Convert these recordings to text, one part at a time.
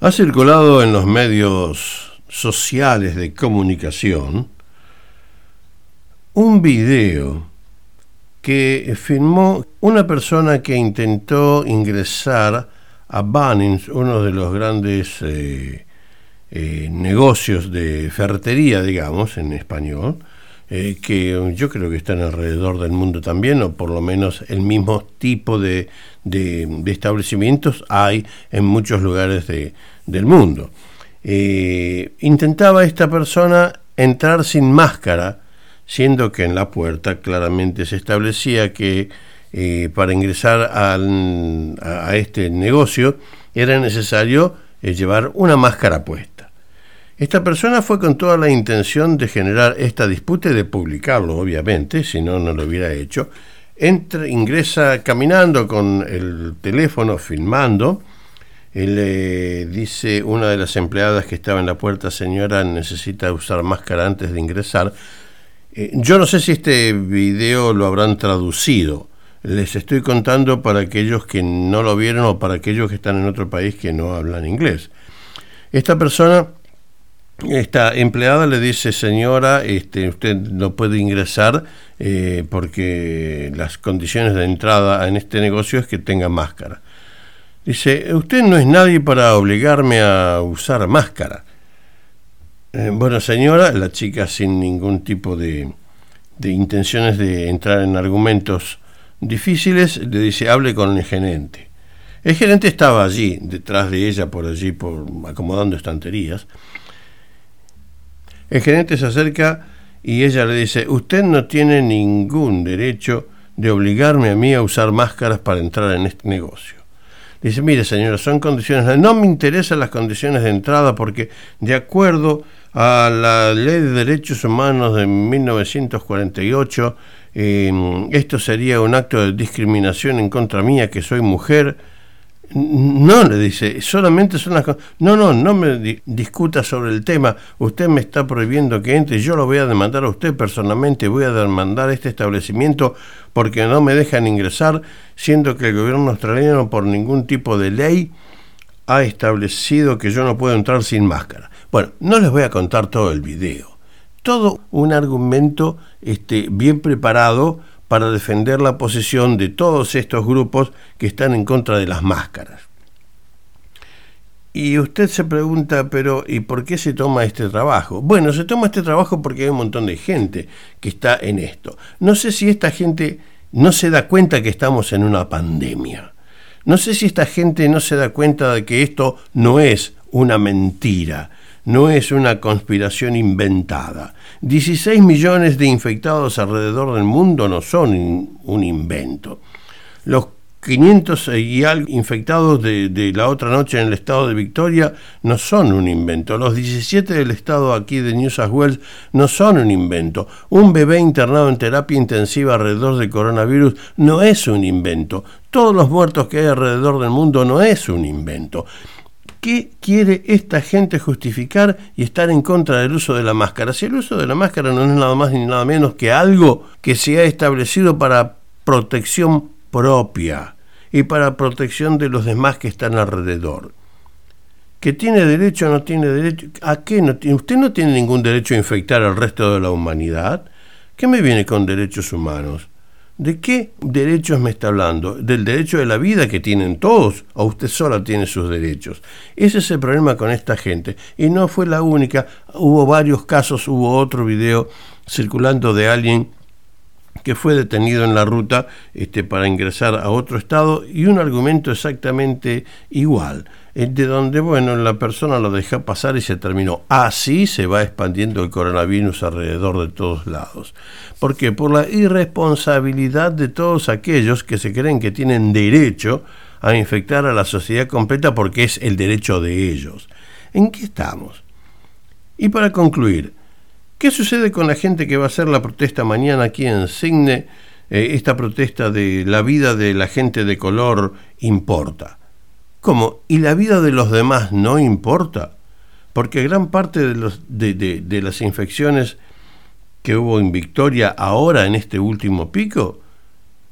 Ha circulado en los medios sociales de comunicación un video que filmó una persona que intentó ingresar a Bunnings, uno de los grandes eh, eh, negocios de ferretería, digamos, en español, eh, que yo creo que están alrededor del mundo también, o por lo menos el mismo tipo de, establecimientos hay en muchos lugares del mundo. Eh, intentaba esta persona entrar sin máscara, siendo que en la puerta claramente se establecía que eh, para ingresar a, este negocio era necesario llevar una máscara puesta. Esta persona fue con toda la intención de generar esta disputa y de publicarlo, obviamente, si no, no lo hubiera hecho. Ingresa caminando con el teléfono filmando. Él le dice una de las empleadas que estaba en la puerta, señora, necesita usar máscara antes de ingresar. Eh, yo no sé si este video lo habrán traducido. Les estoy contando para aquellos que no lo vieron o para aquellos que están en otro país que no hablan inglés. Esta persona esta empleada le dice, señora, este, usted no puede ingresar eh, porque las condiciones de entrada en este negocio es que tenga máscara. Dice, usted no es nadie para obligarme a usar máscara. Eh, bueno, señora, la chica sin ningún tipo de, de intenciones de entrar en argumentos difíciles, le dice, hable con el gerente. El gerente estaba allí, detrás de ella, por allí, por acomodando estanterías el gerente se acerca y ella le dice, usted no tiene ningún derecho de obligarme a mí a usar máscaras para entrar en este negocio. Dice, mire señora, son condiciones, no me interesan las condiciones de entrada porque de acuerdo a la ley de derechos humanos de 1948, eh, esto sería un acto de discriminación en contra mía, que soy mujer, no, le dice, solamente son las. No, no, no me discuta sobre el tema. Usted me está prohibiendo que entre. Yo lo voy a demandar a usted personalmente. Voy a demandar este establecimiento porque no me dejan ingresar, siendo que el gobierno australiano, por ningún tipo de ley, ha establecido que yo no puedo entrar sin máscara. Bueno, no les voy a contar todo el video. Todo un argumento este, bien preparado para defender la posición de todos estos grupos que están en contra de las máscaras. Y usted se pregunta, pero ¿y por qué se toma este trabajo? Bueno, se toma este trabajo porque hay un montón de gente que está en esto. No sé si esta gente no se da cuenta que estamos en una pandemia. No sé si esta gente no se da cuenta de que esto no es una mentira, no es una conspiración inventada. 16 millones de infectados alrededor del mundo no son un invento. Los 500 y algo infectados de, la otra noche en el estado de Victoria no son un invento. Los 17 del estado aquí de New South Wales no son un invento. Un bebé internado en terapia intensiva alrededor del coronavirus no es un invento. Todos los muertos que hay alrededor del mundo no es un invento. ¿Qué quiere esta gente justificar y estar en contra del uso de la máscara? Si el uso de la máscara no es nada más ni nada menos que algo que se ha establecido para protección propia y para protección de los demás que están alrededor. ¿Que tiene derecho o no tiene derecho? ¿A qué no tiene? ¿Usted no tiene ningún derecho a infectar al resto de la humanidad? ¿Qué me viene con derechos humanos? ¿De qué derechos me está hablando? ¿Del derecho de la vida que tienen todos? ¿O usted sola tiene sus derechos? Ese es el problema con esta gente. Y no fue la única. Hubo varios casos, hubo otro video circulando de alguien que fue detenido en la ruta este, para ingresar a otro estado y un argumento exactamente igual de donde, bueno, la persona lo deja pasar y se terminó. Así se va expandiendo el coronavirus alrededor de todos lados. ¿Por qué? Por la irresponsabilidad de todos aquellos que se creen que tienen derecho a infectar a la sociedad completa porque es el derecho de ellos. ¿En qué estamos? Y para concluir, ¿qué sucede con la gente que va a hacer la protesta mañana aquí en Signe? Eh, esta protesta de la vida de la gente de color importa. ¿Cómo? ¿Y la vida de los demás no importa? Porque gran parte de, las infecciones que hubo en Victoria ahora en este último pico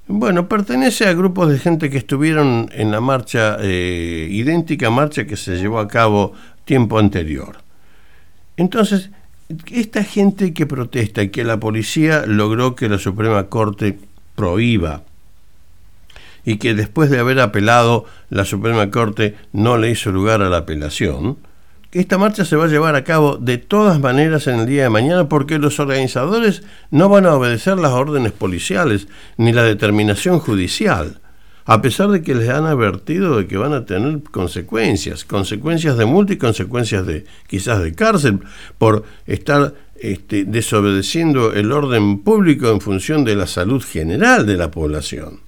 Bueno, pertenece a grupos de gente que estuvieron en la marcha, eh, idéntica marcha que se llevó a cabo tiempo anterior. Entonces, esta gente que protesta y que la policía logró que la Suprema Corte prohíba y que después de haber apelado la Suprema Corte no le hizo lugar a la apelación, esta marcha se va a llevar a cabo de todas maneras en el día de mañana porque los organizadores no van a obedecer las órdenes policiales ni la determinación judicial, a pesar de que les han advertido de que van a tener consecuencias, consecuencias de multa y consecuencias de quizás de cárcel por estar este, desobedeciendo el orden público en función de la salud general de la población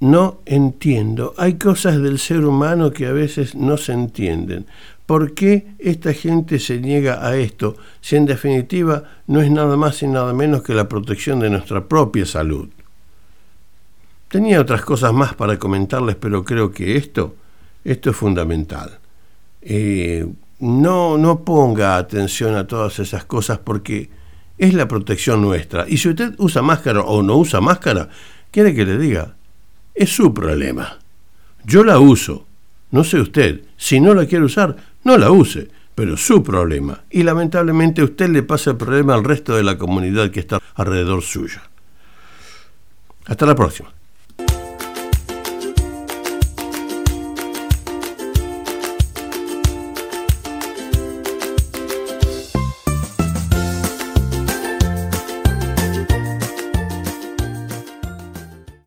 no entiendo. Hay cosas del ser humano que a veces no se entienden. ¿Por qué esta gente se niega a esto si en definitiva no es nada más y nada menos que la protección de nuestra propia salud? Tenía otras cosas más para comentarles, pero creo que esto, esto es fundamental. Eh, no, no ponga atención a todas esas cosas porque es la protección nuestra. Y si usted usa máscara o no usa máscara, quiere que le diga, es su problema. Yo la uso. No sé usted, si no la quiere usar, no la use, pero su problema. Y lamentablemente usted le pasa el problema al resto de la comunidad que está alrededor suya. Hasta la próxima.